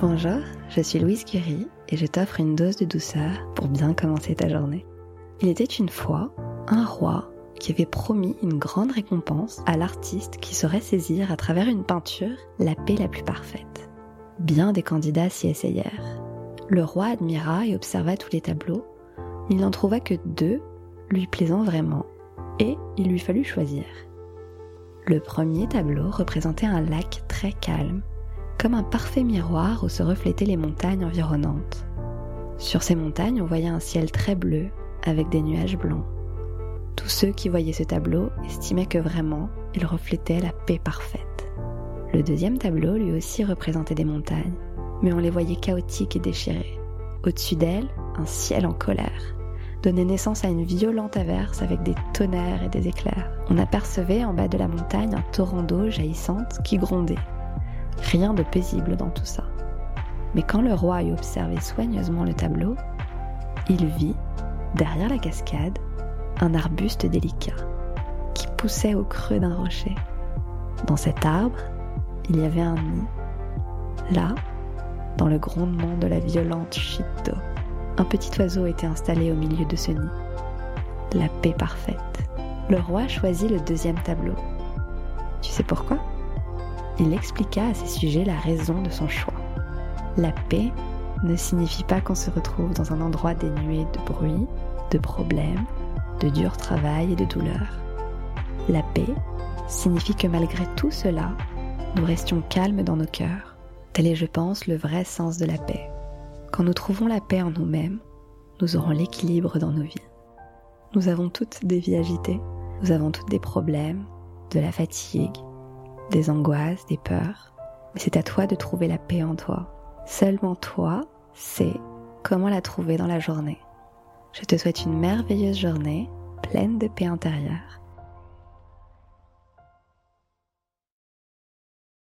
Bonjour, je suis Louise Curie et je t'offre une dose de douceur pour bien commencer ta journée. Il était une fois un roi qui avait promis une grande récompense à l'artiste qui saurait saisir à travers une peinture la paix la plus parfaite. Bien des candidats s'y essayèrent. Le roi admira et observa tous les tableaux, il n'en trouva que deux lui plaisant vraiment, et il lui fallut choisir. Le premier tableau représentait un lac très calme, comme un parfait miroir où se reflétaient les montagnes environnantes. Sur ces montagnes, on voyait un ciel très bleu avec des nuages blancs. Tous ceux qui voyaient ce tableau estimaient que vraiment, il reflétait la paix parfaite. Le deuxième tableau lui aussi représentait des montagnes, mais on les voyait chaotiques et déchirées. Au-dessus d'elles, un ciel en colère donnait naissance à une violente averse avec des tonnerres et des éclairs. On apercevait en bas de la montagne un torrent d'eau jaillissante qui grondait. Rien de paisible dans tout ça. Mais quand le roi eut observé soigneusement le tableau, il vit, derrière la cascade, un arbuste délicat qui poussait au creux d'un rocher. Dans cet arbre, il y avait un nid. Là, dans le grondement de la violente chute un petit oiseau était installé au milieu de ce nid. La paix parfaite. Le roi choisit le deuxième tableau. Tu sais pourquoi? Il expliqua à ses sujets la raison de son choix. La paix ne signifie pas qu'on se retrouve dans un endroit dénué de bruit, de problèmes, de dur travail et de douleur. La paix signifie que malgré tout cela, nous restions calmes dans nos cœurs. Tel est, je pense, le vrai sens de la paix. Quand nous trouvons la paix en nous-mêmes, nous aurons l'équilibre dans nos vies. Nous avons toutes des vies agitées, nous avons toutes des problèmes, de la fatigue, des angoisses, des peurs. Mais c'est à toi de trouver la paix en toi. Seulement toi sais comment la trouver dans la journée. Je te souhaite une merveilleuse journée, pleine de paix intérieure